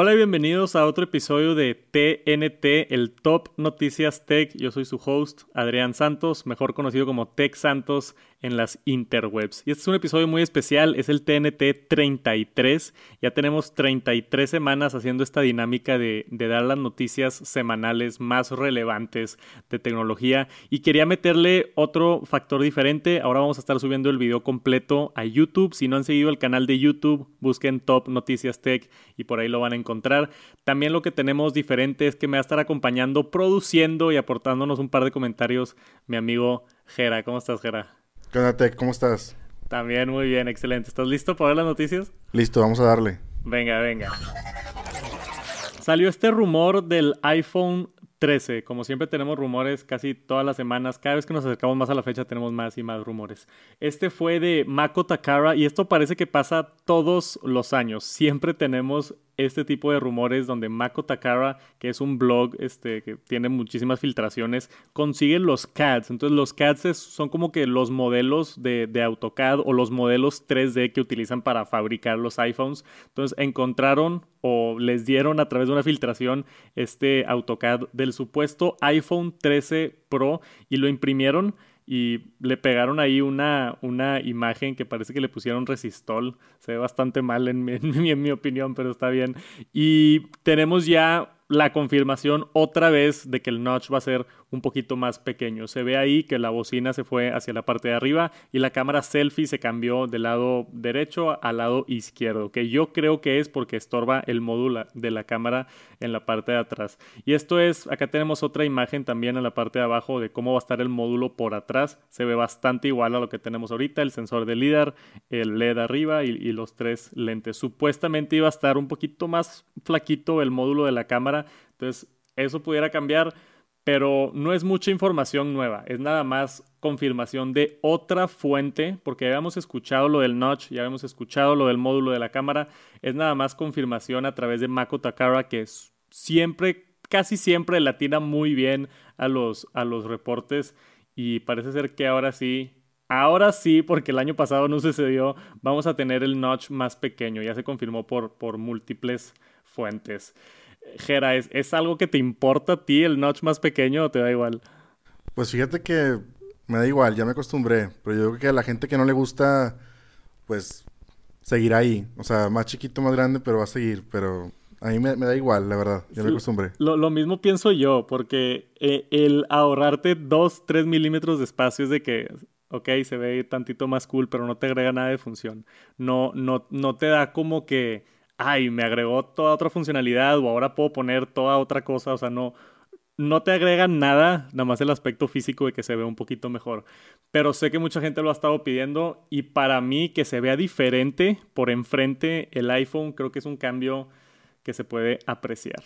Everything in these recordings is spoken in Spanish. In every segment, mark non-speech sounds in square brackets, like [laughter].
Hola y bienvenidos a otro episodio de TNT, el Top Noticias Tech. Yo soy su host, Adrián Santos, mejor conocido como Tech Santos en las interwebs. Y este es un episodio muy especial, es el TNT 33. Ya tenemos 33 semanas haciendo esta dinámica de, dar las noticias semanales más relevantes de tecnología. Y quería meterle otro factor diferente. Ahora vamos a estar subiendo el video completo a YouTube. Si no han seguido el canal de YouTube, busquen Top Noticias Tech y por ahí lo van a encontrar encontrar. También lo que tenemos diferente es que me va a estar acompañando, produciendo y aportándonos un par de comentarios mi amigo Jera. ¿Cómo estás, Jera? ¿Qué onda, Tech? ¿Cómo estás? También muy bien, excelente. ¿Estás listo para ver las noticias? Listo, vamos a darle. Venga, venga. Salió este rumor del iPhone 13. Como siempre tenemos rumores casi todas las semanas. Cada vez que nos acercamos más a la fecha tenemos más y más rumores. Este fue de Mako Takara y esto parece que pasa todos los años. Siempre tenemos este tipo de rumores donde Mako Takara, que es un blog este, que tiene muchísimas filtraciones, consigue los CADs. Entonces los CADs son como que los modelos de, de, AutoCAD o los modelos 3D que utilizan para fabricar los iPhones. Entonces encontraron o les dieron a través de una filtración este AutoCAD del supuesto iPhone 13 Pro y lo imprimieron y le pegaron ahí una, una imagen que parece que le pusieron resistol. Se ve bastante mal en mi, [laughs] en mi opinión, pero está bien. Y tenemos ya la confirmación otra vez de que el notch va a ser un poquito más pequeño. Se ve ahí que la bocina se fue hacia la parte de arriba y la cámara selfie se cambió del lado derecho al lado izquierdo, que yo creo que es porque estorba el módulo de la cámara en la parte de atrás. Y esto es, acá tenemos otra imagen también en la parte de abajo de cómo va a estar el módulo por atrás. Se ve bastante igual a lo que tenemos ahorita, el sensor de LIDAR, el LED arriba y, y los tres lentes. Supuestamente iba a estar un poquito más flaquito el módulo de la cámara, entonces eso pudiera cambiar pero no es mucha información nueva, es nada más confirmación de otra fuente, porque habíamos escuchado lo del notch, ya habíamos escuchado lo del módulo de la cámara, es nada más confirmación a través de Mako Takara que siempre, casi siempre latina muy bien a los, a los reportes. Y parece ser que ahora sí Ahora sí, porque el año pasado no sucedió, vamos a tener el notch más pequeño, ya se confirmó por, por múltiples fuentes. Jera, ¿es, algo que te importa a ti el notch más pequeño o te da igual? Pues fíjate que me da igual, ya me acostumbré. Pero yo creo que a la gente que no le gusta, pues seguirá ahí. O sea, más chiquito, más grande, pero va a seguir. Pero a mí me, da igual, la verdad. Ya me acostumbré. Lo, lo, mismo pienso yo, porque eh, el ahorrarte 2, 3 milímetros de espacio es de que, ok, se ve tantito más cool, pero no te agrega nada de función. No, no, no te da como que ay, me agregó toda otra funcionalidad o ahora puedo poner toda otra cosa, o sea, no, no te agregan nada, nada más el aspecto físico de que se ve un poquito mejor. Pero sé que mucha gente lo ha estado pidiendo y para mí que se vea diferente por enfrente el iPhone, creo que es un cambio que se puede apreciar.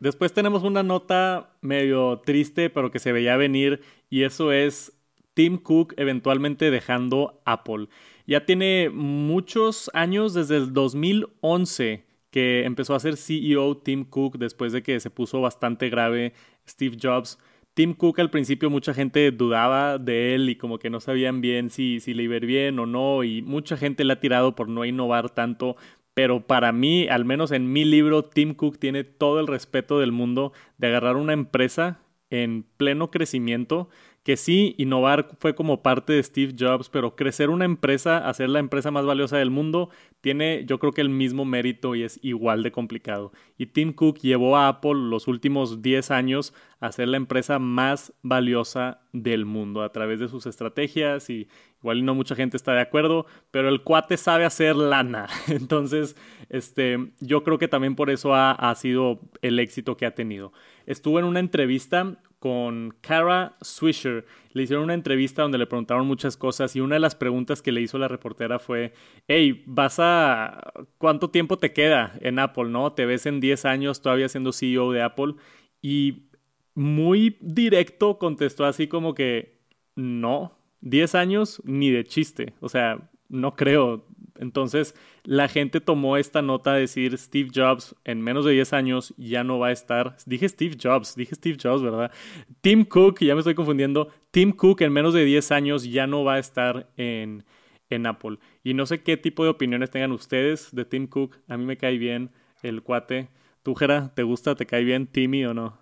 Después tenemos una nota medio triste, pero que se veía venir, y eso es Tim Cook eventualmente dejando Apple. Ya tiene muchos años, desde el 2011, que empezó a ser CEO Tim Cook después de que se puso bastante grave Steve Jobs. Tim Cook al principio mucha gente dudaba de él y como que no sabían bien si, si le iba bien o no y mucha gente le ha tirado por no innovar tanto, pero para mí, al menos en mi libro, Tim Cook tiene todo el respeto del mundo de agarrar una empresa en pleno crecimiento que sí, innovar fue como parte de Steve Jobs, pero crecer una empresa, hacer la empresa más valiosa del mundo, tiene yo creo que el mismo mérito y es igual de complicado. Y Tim Cook llevó a Apple los últimos 10 años a ser la empresa más valiosa del mundo a través de sus estrategias y igual no mucha gente está de acuerdo, pero el cuate sabe hacer lana. [laughs] Entonces, este, yo creo que también por eso ha, ha sido el éxito que ha tenido. Estuvo en una entrevista con Kara Swisher. Le hicieron una entrevista donde le preguntaron muchas cosas y una de las preguntas que le hizo la reportera fue, hey, ¿vas a... ¿cuánto tiempo te queda en Apple, no? ¿Te ves en 10 años todavía siendo CEO de Apple? Y muy directo contestó así como que, no, 10 años ni de chiste. O sea, no creo. Entonces, la gente tomó esta nota de decir Steve Jobs en menos de 10 años ya no va a estar. Dije Steve Jobs, dije Steve Jobs, ¿verdad? Tim Cook, ya me estoy confundiendo. Tim Cook en menos de 10 años ya no va a estar en, en Apple. Y no sé qué tipo de opiniones tengan ustedes de Tim Cook. A mí me cae bien el cuate. ¿Tú, Jera, te gusta, te cae bien Timmy o no?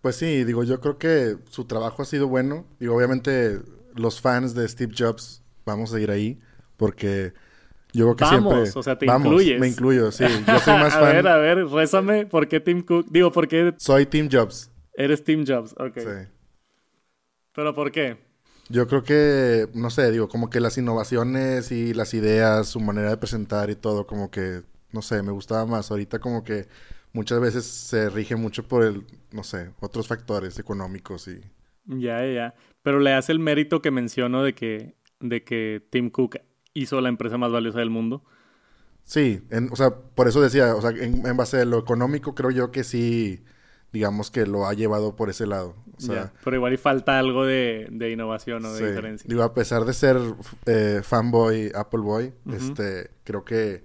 Pues sí, digo, yo creo que su trabajo ha sido bueno. Digo, obviamente los fans de Steve Jobs vamos a ir ahí porque yo creo que vamos, siempre... o sea, te vamos, incluyes. me incluyo, sí. Yo soy [laughs] más a fan... ver, a ver, rézame, ¿por qué Tim Cook? Digo, ¿por qué Soy Tim Jobs. eres Tim Jobs? Ok. Sí. ¿Pero por qué? Yo creo que, no sé, digo, como que las innovaciones y las ideas, su manera de presentar y todo, como que, no sé, me gustaba más. Ahorita como que muchas veces se rige mucho por el, no sé, otros factores económicos y... Ya, ya, ya. Pero le hace el mérito que menciono de que, de que Tim Cook hizo la empresa más valiosa del mundo. Sí, en- o sea, por eso decía, o sea, en, en base a lo económico creo yo que sí, digamos que lo ha llevado por ese lado. O sea, Pero igual y falta algo de, de innovación o de sí. diferencia. Digo, a pesar de ser eh, fanboy, Apple Boy, este, creo que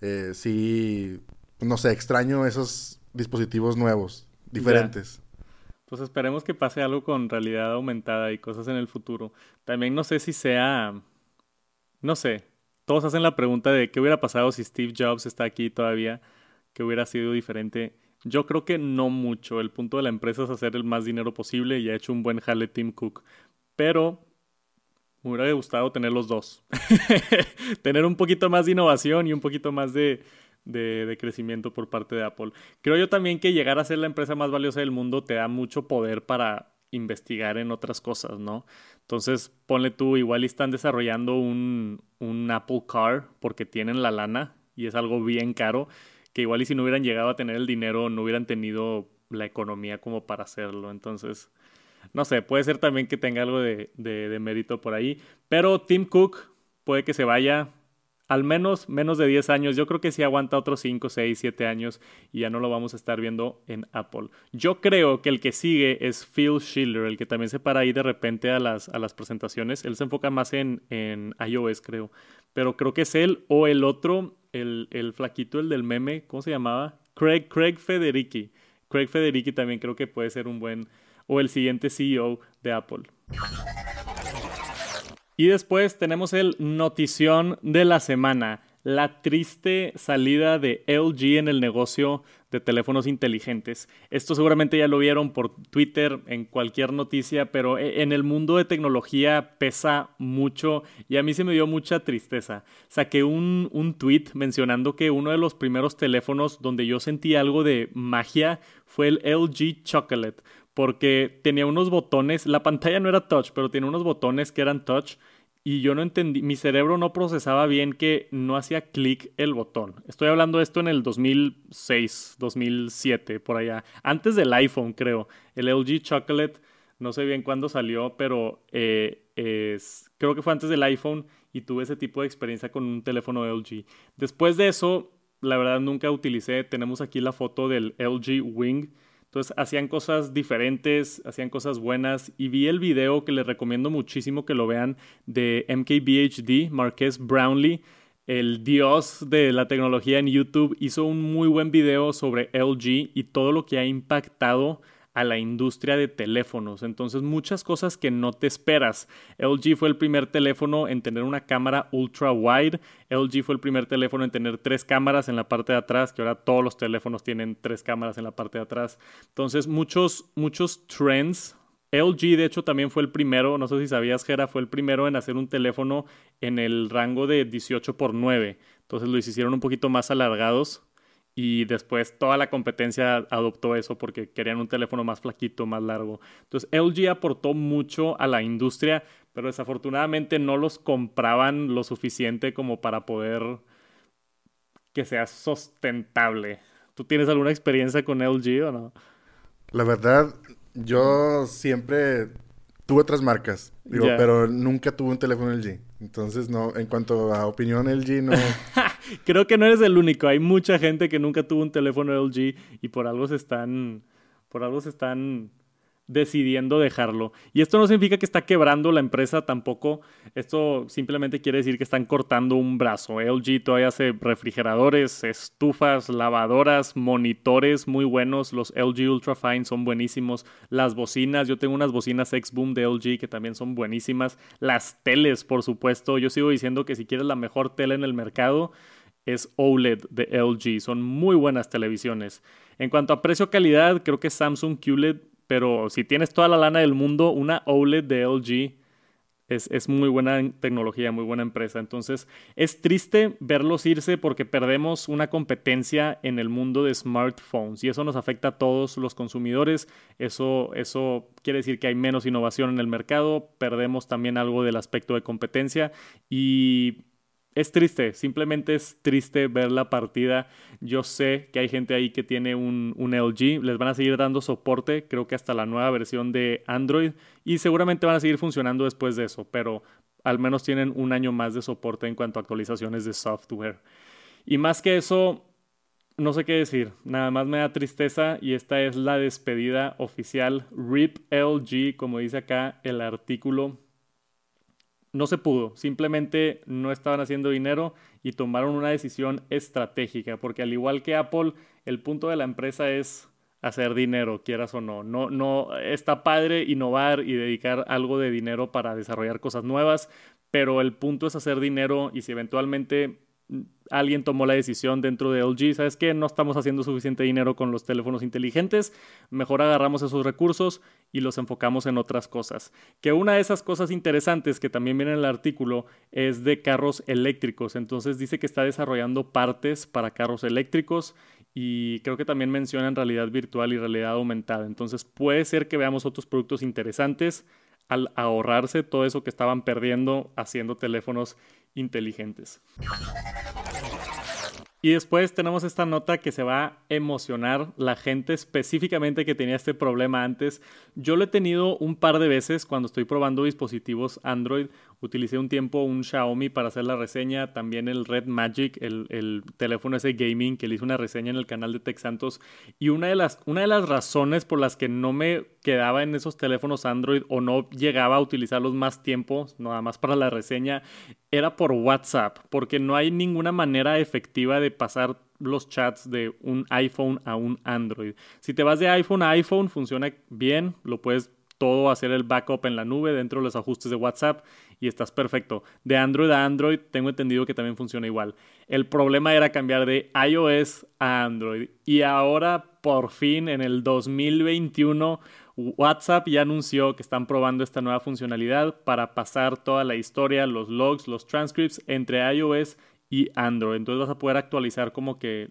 eh, sí, no sé, extraño esos dispositivos nuevos, diferentes. Pues esperemos que pase algo con realidad aumentada y cosas en el futuro. También no sé si sea, no sé, todos hacen la pregunta de qué hubiera pasado si Steve Jobs está aquí todavía, que hubiera sido diferente. Yo creo que no mucho. El punto de la empresa es hacer el más dinero posible y ha hecho un buen jale Tim Cook. Pero me hubiera gustado tener los dos. [laughs] tener un poquito más de innovación y un poquito más de, de, de crecimiento por parte de Apple. Creo yo también que llegar a ser la empresa más valiosa del mundo te da mucho poder para investigar en otras cosas, ¿no? Entonces, ponle tú, igual están desarrollando un, un Apple Car porque tienen la lana y es algo bien caro, que igual y si no hubieran llegado a tener el dinero, no hubieran tenido la economía como para hacerlo. Entonces, no sé, puede ser también que tenga algo de, de, de mérito por ahí. Pero Tim Cook puede que se vaya al menos menos de 10 años. Yo creo que sí aguanta otros 5, 6, 7 años y ya no lo vamos a estar viendo en Apple. Yo creo que el que sigue es Phil Schiller, el que también se para ahí de repente a las, a las presentaciones. Él se enfoca más en, en iOS, creo. Pero creo que es él o el otro, el, el flaquito, el del meme, ¿cómo se llamaba? Craig, Craig Federici. Craig Federici también creo que puede ser un buen... o el siguiente CEO de Apple. Y después tenemos el notición de la semana, la triste salida de LG en el negocio de teléfonos inteligentes. Esto seguramente ya lo vieron por Twitter, en cualquier noticia, pero e, en el mundo de tecnología pesa mucho y a mí se me dio mucha tristeza. Saqué un, un tweet mencionando que uno de los primeros teléfonos donde yo sentí algo de magia fue el LG Chocolate porque tenía unos botones, la pantalla no era touch, pero tenía unos botones que eran touch y yo no entendí, mi cerebro no procesaba bien que no hacía clic el botón. Estoy hablando de esto en el 2006, 2007, por allá, antes del iPhone creo. El LG Chocolate, no sé bien cuándo salió, pero eh, es, creo que fue antes del iPhone y tuve ese tipo de experiencia con un teléfono LG. Después de eso, la verdad nunca utilicé, tenemos aquí la foto del LG Wing. Entonces hacían cosas diferentes, hacían cosas buenas y vi el video que les recomiendo muchísimo que lo vean de MKBHD, Marqués Brownlee, el dios de la tecnología en YouTube, hizo un muy buen video sobre LG y todo lo que ha impactado a la industria de teléfonos. Entonces, muchas cosas que no te esperas. LG fue el primer teléfono en tener una cámara ultra wide. LG fue el primer teléfono en tener tres cámaras en la parte de atrás, que ahora todos los teléfonos tienen tres cámaras en la parte de atrás. Entonces, muchos, muchos trends. LG, de hecho, también fue el primero, no sé si sabías, Jera, fue el primero en hacer un teléfono en el rango de 18 x 9. Entonces, los hicieron un poquito más alargados y después toda la competencia adoptó eso porque querían un teléfono más flaquito, más largo. Entonces LG aportó mucho a la industria, pero desafortunadamente no los compraban lo suficiente como para poder que sea sustentable. ¿Tú tienes alguna experiencia con LG o no? La verdad, yo siempre tuve otras marcas, digo, pero nunca tuve un teléfono LG. Entonces, no, en cuanto a opinión LG, no. [laughs] Creo que no eres el único. Hay mucha gente que nunca tuvo un teléfono LG y por algo se están, por algo se están decidiendo dejarlo. Y esto no significa que está quebrando la empresa tampoco. Esto simplemente quiere decir que están cortando un brazo. LG todavía hace refrigeradores, estufas, lavadoras, monitores muy buenos. Los LG Ultrafine son buenísimos. Las bocinas, yo tengo unas bocinas X-Boom de LG que también son buenísimas. Las teles, por supuesto. Yo sigo diciendo que si quieres la mejor tele en el mercado, es OLED de LG. Son muy buenas televisiones. En cuanto a precio-calidad, creo que Samsung QLED pero si tienes toda la lana del mundo, una OLED de LG es, muy buena tecnología, muy buena empresa. Entonces, es triste verlos irse porque perdemos una competencia en el mundo de smartphones y eso nos afecta a todos los consumidores. Eso, eso quiere decir que hay menos innovación en el mercado, perdemos también algo del aspecto de competencia y es triste, simplemente es triste ver la partida. Yo sé que hay gente ahí que tiene un, LG, les van a seguir dando soporte, creo que hasta la nueva versión de Android, y seguramente van a seguir funcionando después de eso, pero al menos tienen un año más de soporte en cuanto a actualizaciones de software. Y más que eso, no sé qué decir, nada más me da tristeza y esta es la despedida oficial. RIP LG, como dice acá el artículo no se pudo, simplemente no estaban haciendo dinero y tomaron una decisión estratégica, porque al igual que Apple, el punto de la empresa es hacer dinero, quieras o no. No, no está padre innovar y dedicar algo de dinero para desarrollar cosas nuevas, pero el punto es hacer dinero y si eventualmente alguien tomó la decisión dentro de LG, ¿sabes qué? No estamos haciendo suficiente dinero con los teléfonos inteligentes, mejor agarramos esos recursos y los enfocamos en otras cosas. Que una de esas cosas interesantes que también viene en el artículo es de carros eléctricos, entonces dice que está desarrollando partes para carros eléctricos y creo que también menciona en realidad virtual y realidad aumentada, entonces puede ser que veamos otros productos interesantes al ahorrarse todo eso que estaban perdiendo haciendo teléfonos inteligentes. Y después tenemos esta nota que se va a emocionar la gente específicamente que tenía este problema antes. Yo lo he tenido un par de veces cuando estoy probando dispositivos Android. Utilicé un tiempo un Xiaomi para hacer la reseña, también el Red Magic, el, teléfono ese gaming que le hice una reseña en el canal de Tech Santos. Y una de, las, una de las razones por las que no me quedaba en esos teléfonos Android o no llegaba a utilizarlos más tiempo, nada más para la reseña, era por WhatsApp, porque no hay ninguna manera efectiva de pasar los chats de un iPhone a un Android. Si te vas de iPhone a iPhone, funciona bien, lo puedes todo hacer el backup en la nube dentro de los ajustes de WhatsApp y estás perfecto. De Android a Android tengo entendido que también funciona igual. El problema era cambiar de iOS a Android y ahora por fin en el 2021 WhatsApp ya anunció que están probando esta nueva funcionalidad para pasar toda la historia, los logs, los transcripts entre iOS y Android. Entonces vas a poder actualizar como que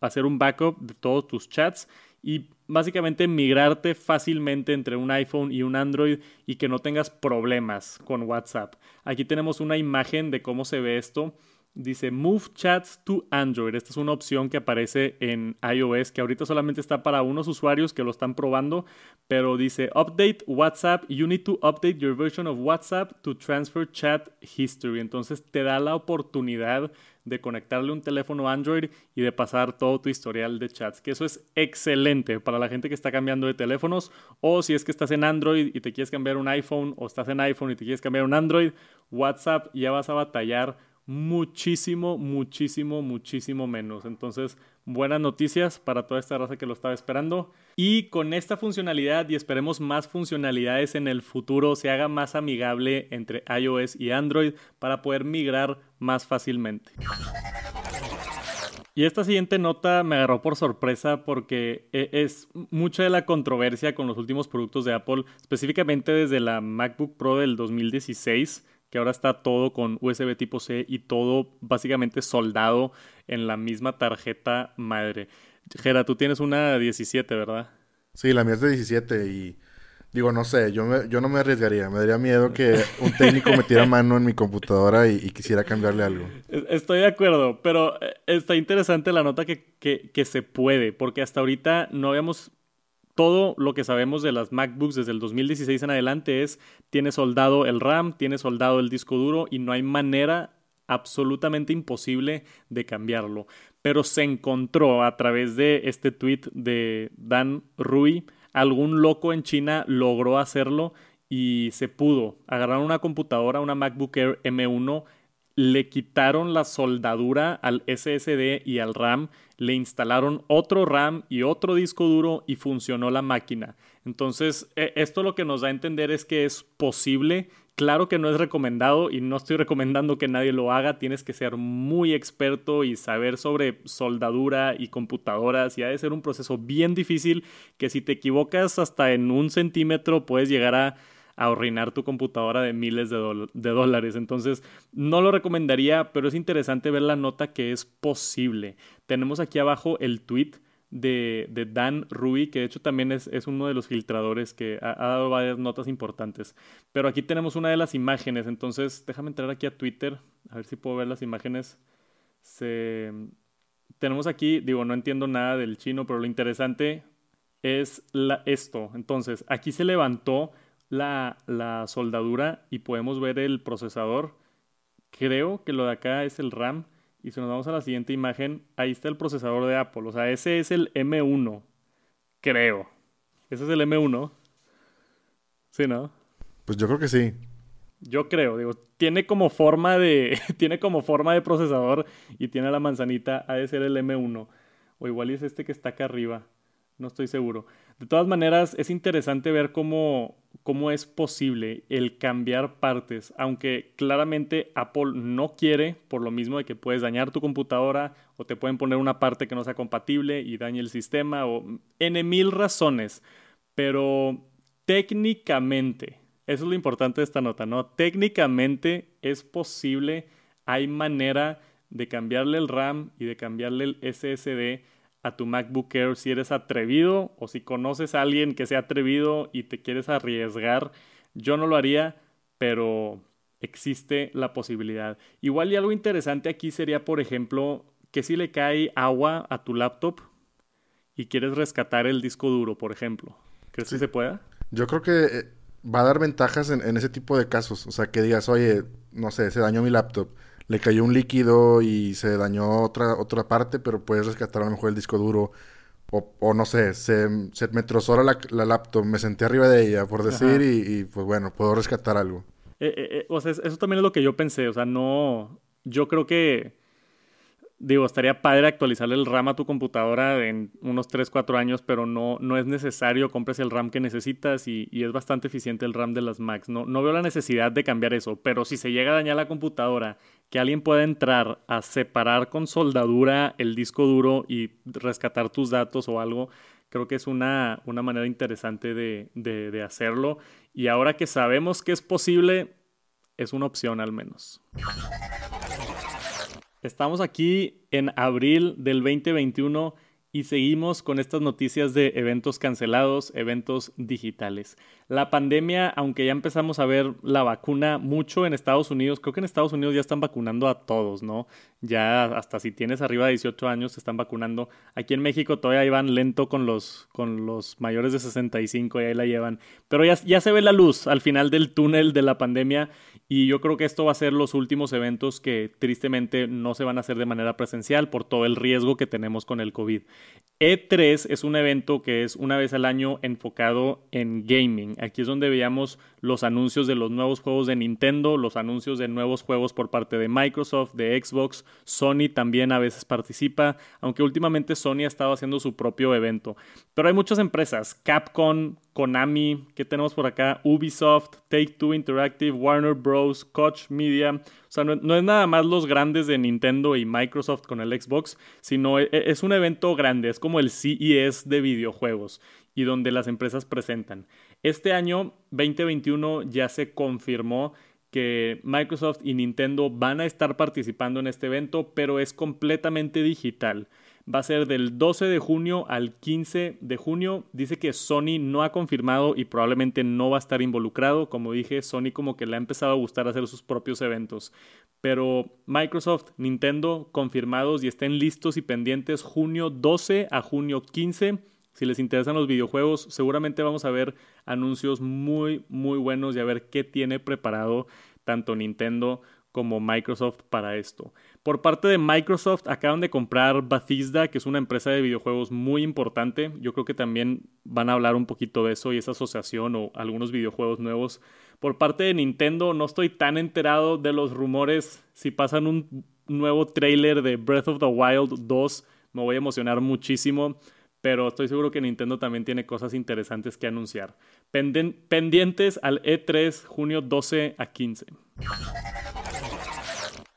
hacer un backup de todos tus chats y básicamente migrarte fácilmente entre un iPhone y un Android y que no tengas problemas con WhatsApp. Aquí tenemos una imagen de cómo se ve esto. Dice Move Chats to Android. Esta es una opción que aparece en iOS que ahorita solamente está para unos usuarios que lo están probando, pero dice Update WhatsApp. You need to update your version of WhatsApp to transfer chat history. Entonces te da la oportunidad de conectarle un teléfono Android y de pasar todo tu historial de chats, que eso es excelente para la gente que está cambiando de teléfonos o si es que estás en Android y te quieres cambiar un iPhone o estás en iPhone y te quieres cambiar un Android, WhatsApp ya vas a batallar muchísimo, muchísimo, muchísimo menos. Entonces, buenas noticias para toda esta raza que lo estaba esperando. Y con esta funcionalidad y esperemos más funcionalidades en el futuro, se haga más amigable entre iOS y Android para poder migrar más fácilmente. Y esta siguiente nota me agarró por sorpresa porque e, es mucha de la controversia con los últimos productos de Apple, específicamente desde la MacBook Pro del 2016 que ahora está todo con USB tipo C y todo básicamente soldado en la misma tarjeta madre. Gera, tú tienes una 17, ¿verdad? Sí, la mía es de 17 y digo, no sé, yo, yo no me arriesgaría. Me daría miedo que un técnico metiera [laughs] mano en mi computadora y, quisiera cambiarle algo. Estoy de acuerdo, pero eh, está interesante la nota que, que, que se puede, porque hasta ahorita no habíamos todo lo que sabemos de las MacBooks desde el 2016 en adelante es, tiene soldado el RAM, tiene soldado el disco duro y no hay manera absolutamente imposible de cambiarlo. Pero se encontró a través de este tweet de Dan Rui, algún loco en China logró hacerlo y se pudo. Agarraron una computadora, una MacBook Air M1, le quitaron la soldadura al SSD y al RAM, le instalaron otro RAM y otro disco duro y funcionó la máquina. Entonces, e, esto lo que nos da a entender es que es posible. Claro que no es recomendado y no estoy [laughs] recomendando que nadie lo haga. Tienes que ser muy experto y saber sobre soldadura y computadoras. Y ha de ser un proceso bien difícil que si te equivocas hasta en un centímetro puedes llegar a a tu computadora de miles de, de, dólares. Entonces, no lo recomendaría, pero es interesante ver la nota que es posible. Tenemos aquí abajo el tweet de, de Dan Rui, que de hecho también es, es uno de los filtradores que ha, dado varias notas importantes. Pero aquí tenemos una de las imágenes, entonces déjame entrar aquí a Twitter, a ver si puedo ver las imágenes. Se... Tenemos aquí, digo, no entiendo nada del chino, pero lo interesante es la, esto. Entonces, aquí se levantó la, la soldadura y podemos ver el procesador. Creo que lo de acá es el RAM. Y si nos vamos a la siguiente imagen, ahí está el procesador de Apple. O sea, ese es el M1. Creo. Ese es el M1. Sí, ¿no? Pues yo creo que sí. Yo creo, digo, tiene como forma de [laughs] tiene como forma de procesador y tiene la manzanita, ha de ser el M1 o igual es este que está acá arriba. No estoy seguro. De todas maneras, es interesante ver cómo, cómo es posible el cambiar partes, aunque claramente Apple no quiere, por lo mismo de que puedes dañar tu computadora o te pueden poner una parte que no sea compatible y dañe el sistema o en mil razones. Pero técnicamente, eso es lo importante de esta nota, ¿no? Técnicamente es posible, hay manera de cambiarle el RAM y de cambiarle el SSD a tu MacBook Air si eres atrevido o si conoces a alguien que sea atrevido y te quieres arriesgar. Yo no lo haría, pero existe la posibilidad. Igual y algo interesante aquí sería, por ejemplo, que si le cae agua a tu laptop y quieres rescatar el disco duro, por ejemplo. ¿Crees que se pueda? Yo creo que eh, va a dar ventajas en, en, ese tipo de casos. O sea, que digas, oye, no sé, se dañó mi laptop le cayó un líquido y se dañó otra, otra parte, pero puedes rescatar a lo mejor el disco duro. O, o no sé, se, se me trozó la, la, laptop, me senté arriba de ella, por decir, y, pues bueno, puedo rescatar algo. Eh, eh, eh, o sea, eso también es lo que yo pensé, o sea, no, yo creo que digo, estaría padre actualizarle el RAM a tu computadora en unos 3, 4 años, pero no, no es necesario, compres el RAM que necesitas y, es bastante eficiente el RAM de las Macs. No, no veo la necesidad de cambiar eso, pero si se llega a dañar la computadora, que alguien pueda entrar a separar con soldadura el disco duro y rescatar tus datos o algo, creo que es una, una manera interesante de, de hacerlo. Y ahora que sabemos que es posible, es una opción al menos. Estamos aquí en abril del 2021 y seguimos con estas noticias de eventos cancelados, eventos digitales. La pandemia, aunque ya empezamos a ver la vacuna mucho en Estados Unidos, creo que en Estados Unidos ya están vacunando a todos, ¿no? Ya hasta si tienes arriba de 18 años se están vacunando. Aquí en México todavía iban lento con los, con los mayores de 65 y ahí la llevan. Pero ya, ya se ve la luz al final del túnel de la pandemia y yo creo que esto va a ser los últimos eventos que tristemente no se van a hacer de manera presencial por todo el riesgo que tenemos con el COVID. E3 es un evento que es una vez al año enfocado en gaming. Aquí es donde veíamos los anuncios de los nuevos juegos de Nintendo, los anuncios de nuevos juegos por parte de Microsoft, de Xbox. Sony también a veces participa, aunque últimamente Sony ha estado haciendo su propio evento. Pero hay muchas empresas, Capcom, Konami, ¿qué tenemos por acá? Ubisoft, Take Two Interactive, Warner Bros., Koch Media. Sea, no, es nada más los grandes de Nintendo y Microsoft con el Xbox, sino e, e, es un evento grande, es como el CES de videojuegos y donde las empresas presentan. Este año 2021 ya se confirmó que Microsoft y Nintendo van a estar participando en este evento, pero es completamente digital va a ser del 12 de junio al 15 de junio. Dice que Sony no ha confirmado y probablemente no va a estar involucrado. Como dije, Sony como que le ha empezado a gustar hacer sus propios eventos. Pero Microsoft, Nintendo confirmados y estén listos y pendientes junio 12 a junio 15. Si les interesan los videojuegos, seguramente vamos a ver anuncios muy, muy buenos y a ver qué tiene preparado tanto Nintendo como Microsoft para esto. Por parte de Microsoft acaban de comprar Bethesda, que es una empresa de videojuegos muy importante. Yo creo que también van a hablar un poquito de eso y esa asociación o algunos videojuegos nuevos. Por parte de Nintendo no estoy tan enterado de los rumores. Si pasan un nuevo trailer de Breath of the Wild 2, me voy a emocionar muchísimo pero estoy seguro que Nintendo también tiene cosas interesantes que anunciar. pendientes al E3 junio 12 a 15.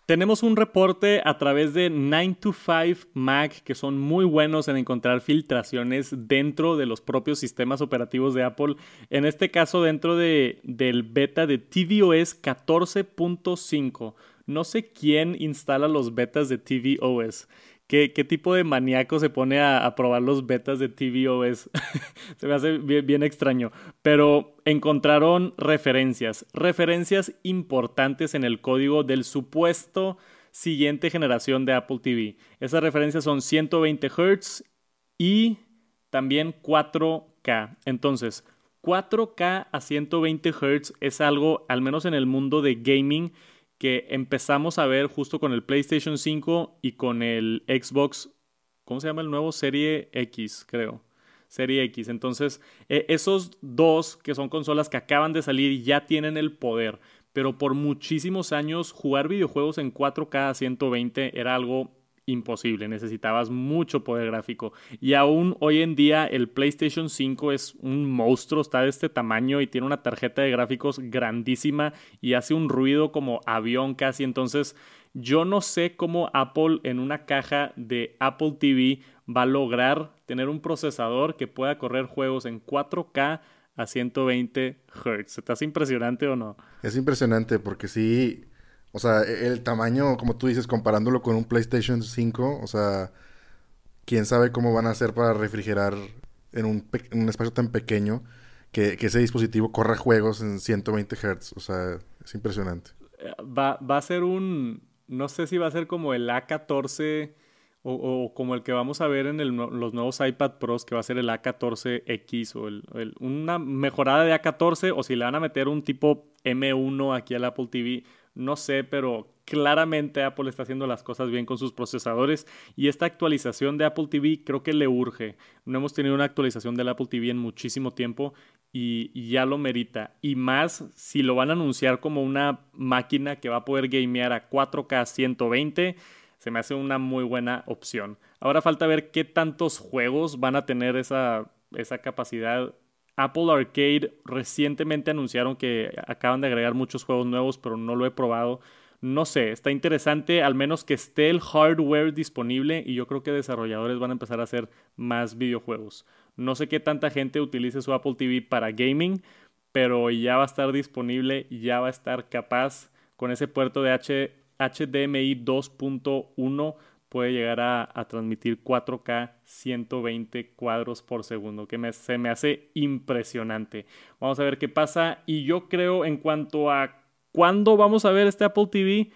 Tenemos un reporte a través de 9to5 Mac que son muy buenos en encontrar filtraciones dentro de los propios sistemas operativos de Apple. En este caso, dentro de, del beta de tvOS 14.5. No sé quién instala los betas de tvOS. ¿Qué, tipo de maníaco se pone a, probar los betas de tvOS? [laughs] se me hace bien, extraño. Pero encontraron referencias, referencias importantes en el código del supuesto siguiente generación de Apple TV. Esas referencias son 120 Hz y también 4K. Entonces, 4K a 120 Hz es algo, al menos en el mundo de gaming, que empezamos a ver justo con el PlayStation 5 y con el Xbox, ¿cómo se llama el nuevo? Serie X, creo. Serie X. Entonces, e, esos dos que son consolas que acaban de salir ya tienen el poder. Pero por muchísimos años jugar videojuegos en 4K a 120 era algo imposible, necesitabas mucho poder gráfico. Y aún hoy en día el PlayStation 5 es un monstruo, está de este tamaño y tiene una tarjeta de gráficos grandísima y hace un ruido como avión casi. Entonces yo no sé cómo Apple en una caja de Apple TV va a lograr tener un procesador que pueda correr juegos en 4K a 120 Hz. ¿Estás impresionante o no? Es impresionante porque sí, o sea, e-, el tamaño, como tú dices, comparándolo con un PlayStation 5, o sea, quién sabe cómo van a hacer para refrigerar en un, espacio tan pequeño que, ese dispositivo corra juegos en 120 Hz. O sea, es impresionante. Eh, va, va a ser un, no sé si va a ser como el A14 o, como el que vamos a ver en los nuevos iPad Pros, que va a ser el A14X o el, una mejorada de A14 o si le van a meter un tipo M1 aquí al Apple TV no sé, pero claramente Apple está haciendo las cosas bien con sus procesadores y esta actualización de Apple TV creo que le urge. No hemos tenido una actualización del Apple TV en muchísimo tiempo y, ya lo merita. Y más si lo van a anunciar como una máquina que va a poder gamear a 4K 120, se me hace una muy buena opción. Ahora falta ver qué tantos juegos van a tener esa, esa capacidad Apple Arcade recientemente anunciaron que acaban de agregar muchos juegos nuevos, pero no lo he probado. No sé, está interesante al menos que esté el hardware disponible y yo creo que desarrolladores van a empezar a hacer más videojuegos. No sé qué tanta gente utilice su Apple TV para gaming, pero ya va a estar disponible, ya va a estar capaz con ese puerto de HDMI 2.1 puede llegar a, transmitir 4K 120 cuadros por segundo, que se me hace impresionante. Vamos a ver qué pasa. Y yo creo en cuanto a cuándo vamos a ver este Apple TV,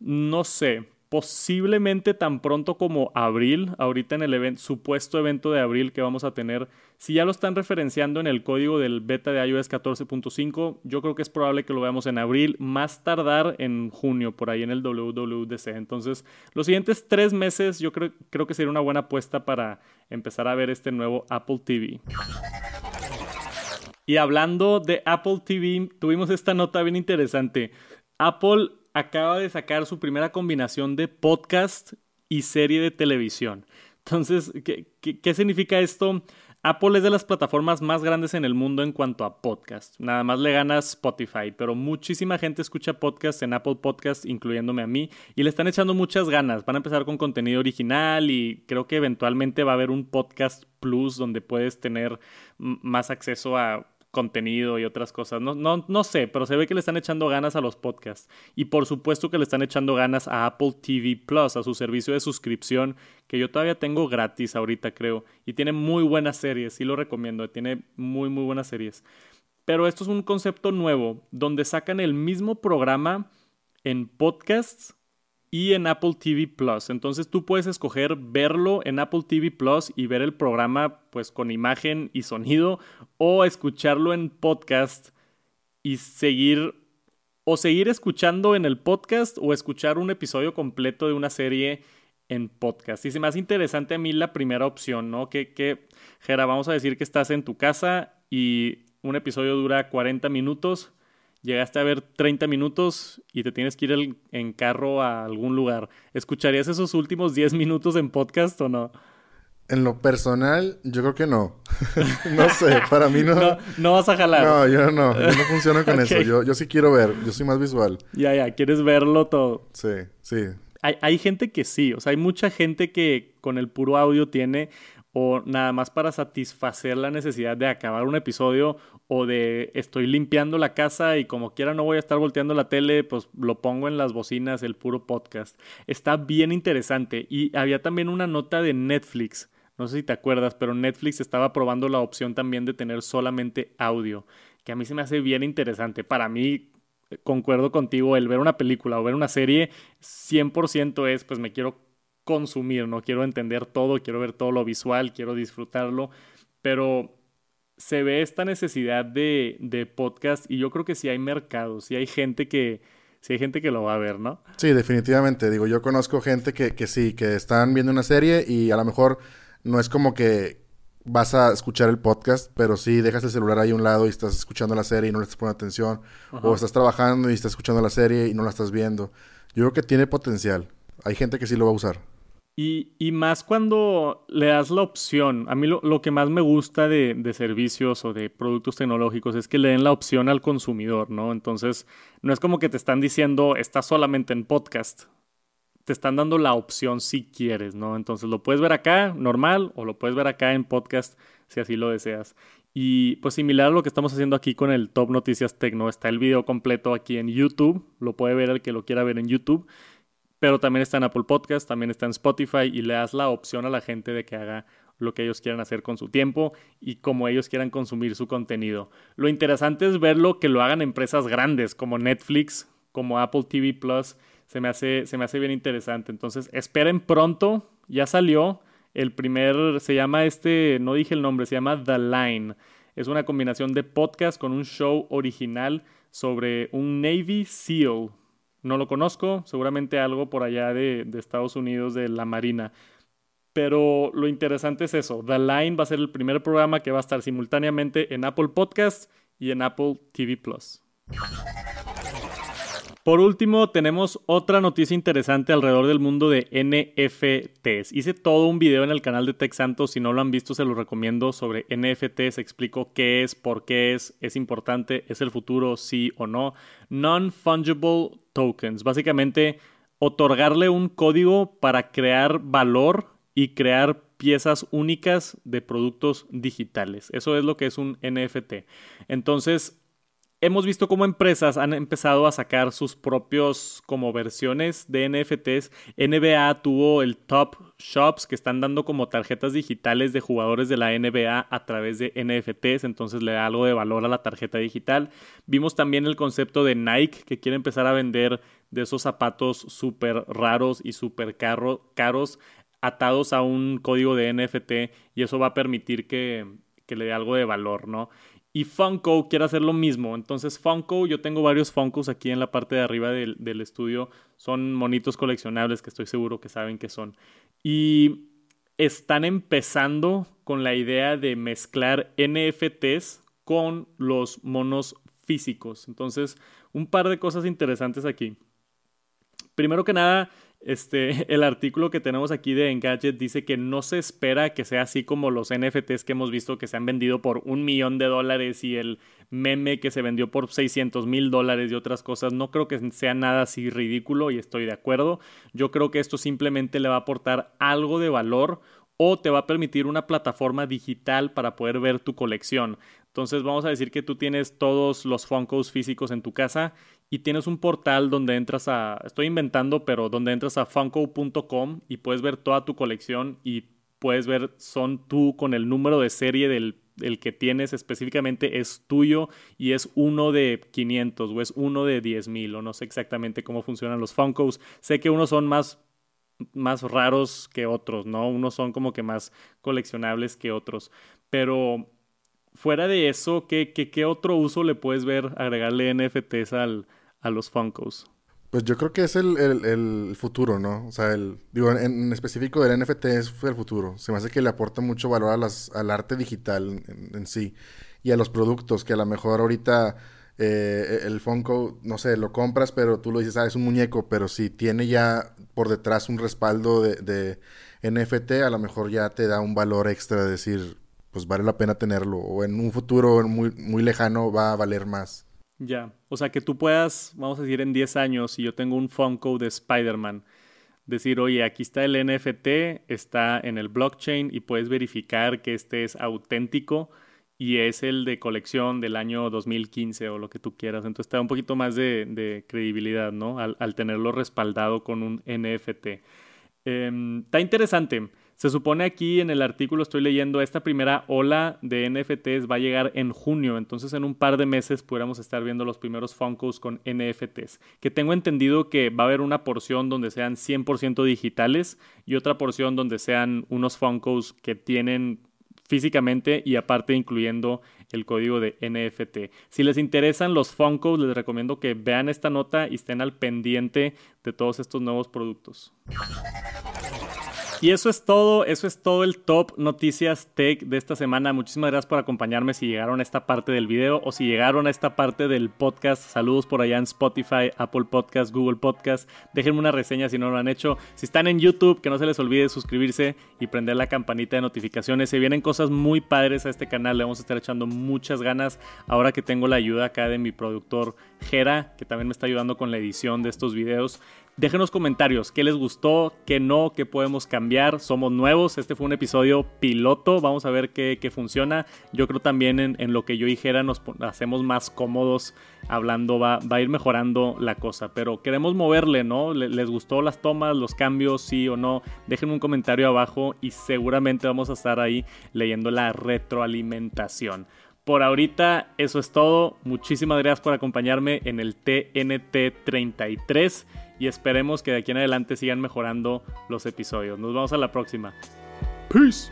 no sé posiblemente tan pronto como abril, ahorita en el supuesto evento de abril que vamos a tener, si ya lo están referenciando en el código del beta de iOS 14.5, yo creo que es probable que lo veamos en abril, más tardar en junio, por ahí en el WWDC. Entonces, los siguientes tres meses yo creo, creo que sería una buena apuesta para empezar a ver este nuevo Apple TV. Y hablando de Apple TV, tuvimos esta nota bien interesante. Apple acaba de sacar su primera combinación de podcast y serie de televisión. Entonces, ¿qué, significa esto? Apple es de las plataformas más grandes en el mundo en cuanto a podcast. Nada más le gana Spotify, pero muchísima gente escucha podcast en Apple Podcast, incluyéndome a mí, y le están echando muchas ganas. Van a empezar con contenido original y creo que eventualmente va a haber un podcast plus donde puedes tener más acceso a contenido y otras cosas. No, no, no sé, pero se ve que le están echando ganas a los podcasts. Y por supuesto que le están echando ganas a Apple TV Plus, a su servicio de suscripción, que yo todavía tengo gratis ahorita, creo. Y tiene muy buenas series, sí lo recomiendo, tiene muy, muy buenas series. Pero esto es un concepto nuevo, donde sacan el mismo programa en podcasts y en Apple TV Plus. Entonces tú puedes escoger verlo en Apple TV Plus y ver el programa pues con imagen y sonido o escucharlo en podcast y seguir o seguir escuchando en el podcast o escuchar un episodio completo de una serie en podcast. Y se me hace interesante a mí la primera opción, ¿no? Que, que vamos a decir que estás en tu casa y un episodio dura 40 minutos, llegaste a ver 30 minutos y te tienes que ir en carro a algún lugar. ¿Escucharías esos últimos 10 minutos en podcast o no? En lo personal, yo creo que no. [laughs] no sé, para mí [laughs] no. no. vas a jalar. No, yo no. Yo no funciono con [laughs] eso. Yo, yo sí quiero ver. Yo soy más visual. Ya, ya. Quieres verlo todo. Sí, sí. Hay, hay gente que sí. O sea, hay mucha gente que con el puro audio tiene o nada más para satisfacer la necesidad de acabar un episodio o de estoy limpiando la casa y como quiera no voy a estar volteando la tele, pues lo pongo en las bocinas, el puro podcast. Está bien interesante y había también una nota de Netflix no sé si te acuerdas, pero Netflix estaba probando la opción también de tener solamente audio, que a mí se me hace bien interesante. Para mí, eh, concuerdo contigo, el ver una película o ver una serie, 100% es, pues me quiero consumir, no quiero entender todo, quiero ver todo lo visual, quiero disfrutarlo, pero se ve esta necesidad de, de podcast y yo creo que sí hay mercados, sí hay gente que, sí hay gente que lo va a ver, ¿no? Sí, definitivamente. Digo, yo conozco gente que, que sí, que están viendo una serie y a lo mejor no es como que vas a escuchar el podcast, pero sí dejas el celular ahí a un lado y estás escuchando la serie y no le estás poniendo atención. O estás trabajando y estás escuchando la serie y no la estás viendo. Yo creo que tiene potencial. Hay gente que sí lo va a usar. Y, más cuando le das la opción. A mí lo, que más me gusta de, servicios o de productos tecnológicos es que le den la opción al consumidor, ¿no? Entonces, no es como que te están diciendo, estás solamente en podcast te están dando la opción si quieres, ¿no? Entonces lo puedes ver acá, normal, o lo puedes ver acá en podcast si así lo deseas. Y pues similar a lo que estamos haciendo aquí con el Top Noticias Tecno, está el video completo aquí en YouTube, lo puede ver el que lo quiera ver en YouTube, pero también está en Apple Podcast, también está en Spotify y le das la opción a la gente de que haga lo que ellos quieran hacer con su tiempo y como ellos quieran consumir su contenido. Lo interesante es verlo que lo hagan empresas grandes como Netflix, como Apple TV Plus, se me hace, se me hace bien interesante. Entonces, esperen pronto, ya salió el primer, se llama este, no dije el nombre, se llama The Line. Es una combinación de podcast con un show original sobre un Navy SEAL. No lo conozco, seguramente algo por allá de, de Estados Unidos, de la Marina. Pero lo interesante es eso. The Line va a ser el primer programa que va a estar simultáneamente en Apple Podcasts y en Apple TV Plus. Por último, tenemos otra noticia interesante alrededor del mundo de NFTs. Hice todo un video en el canal de Tech Santos, si no lo han visto se lo recomiendo sobre NFTs, explico qué es, por qué es, es importante, es el futuro, sí o no. Non-fungible tokens, básicamente otorgarle un código para crear valor y crear piezas únicas de productos digitales. Eso es lo que es un NFT. Entonces, hemos visto cómo empresas han empezado a sacar sus propios como versiones de NFTs. NBA tuvo el Top Shops que están dando como tarjetas digitales de jugadores de la NBA a través de NFTs, entonces le da algo de valor a la tarjeta digital. Vimos también el concepto de Nike que quiere empezar a vender de esos zapatos súper raros y súper caros atados a un código de NFT y eso va a permitir que, que le dé algo de valor, ¿no? Y Funko quiere hacer lo mismo. Entonces Funko, yo tengo varios Funkos aquí en la parte de arriba del, del, estudio. Son monitos coleccionables que estoy seguro que saben que son. Y están empezando con la idea de mezclar NFTs con los monos físicos. Entonces, un par de cosas interesantes aquí. Primero que nada, este, [laughs] el artículo que tenemos aquí de Engadget dice que no se espera que sea así como los NFTs que hemos visto que se han vendido por un millón de dólares y el meme que se vendió por 600 mil dólares y otras cosas. No creo que sea nada así ridículo y estoy de acuerdo. Yo creo que esto simplemente le va a aportar algo de valor o te va a permitir una plataforma digital para poder ver tu colección. Entonces vamos a decir que tú tienes todos los Funkos físicos en tu casa y tienes un portal donde entras a, estoy inventando, pero donde entras a funko.com y puedes ver toda tu colección y puedes ver son tú con el número de serie del el que tienes específicamente es tuyo y es uno de 500 o es uno de 10 mil o no sé exactamente cómo funcionan los Funkos. Sé que unos son más más raros que otros, ¿no? Unos son como que más coleccionables que otros. Pero fuera de eso, ¿qué, qué, qué otro uso le puedes ver agregarle NFTs al, a los Funkos? Pues yo creo que es el, futuro, ¿no? O sea, el, digo, en, específico del NFT es el futuro. Se me hace que le aporta mucho valor a las, al arte digital en, sí y a los productos que a lo mejor ahorita eh, el Funko, no sé, lo compras, pero tú lo dices, ah, es un muñeco, pero si tiene ya por detrás un respaldo de, de NFT, a lo mejor ya te da un valor extra de decir, pues vale la pena tenerlo, o en un futuro muy, muy lejano va a valer más. Ya, o sea, que tú puedas, vamos a decir, en 10 años, si yo tengo un Funko de Spider-Man, decir, oye, aquí está el NFT, está en el blockchain y puedes verificar que este es auténtico y es el de colección del año 2015 o lo que tú quieras. Entonces te da un poquito más de, credibilidad, ¿no? Al, tenerlo respaldado con un NFT. Em, está interesante. Se supone aquí en el artículo estoy leyendo esta primera ola de NFTs va a llegar en junio, entonces en un par de meses pudiéramos estar viendo los primeros Funkos con NFTs, que tengo entendido que va a haber una porción donde sean 100% digitales y otra porción donde sean unos Funkos que tienen físicamente y aparte incluyendo el código de NFT. Si les interesan los Funkos, les recomiendo que vean esta nota y estén al pendiente de todos estos nuevos productos. Y eso es todo, eso es todo el top noticias tech de esta semana. Muchísimas gracias por acompañarme si llegaron a esta parte del video o si llegaron a esta parte del podcast. Saludos por allá en Spotify, Apple Podcast, Google Podcast. Déjenme una reseña si no lo han hecho. Si están en YouTube, que no se les olvide suscribirse y prender la campanita de notificaciones. Se vienen cosas muy padres a este canal. Le vamos a estar echando muchas ganas ahora que tengo la ayuda acá de mi productor Jera, que también me está ayudando con la edición de estos videos. Déjenos comentarios, qué les gustó, qué no, qué podemos cambiar. Somos nuevos, este fue un episodio piloto, vamos a ver qué, funciona. Yo creo también en, lo que yo dijera nos hacemos más cómodos hablando, va, va, a ir mejorando la cosa. Pero queremos moverle, ¿no? ¿Les gustó las tomas, los cambios, sí o no? Déjenme un comentario abajo y seguramente vamos a estar ahí leyendo la retroalimentación. Por ahorita eso es todo. Muchísimas gracias por acompañarme en el TNT 33 y esperemos que de aquí en adelante sigan mejorando los episodios. Nos vemos a la próxima. Peace.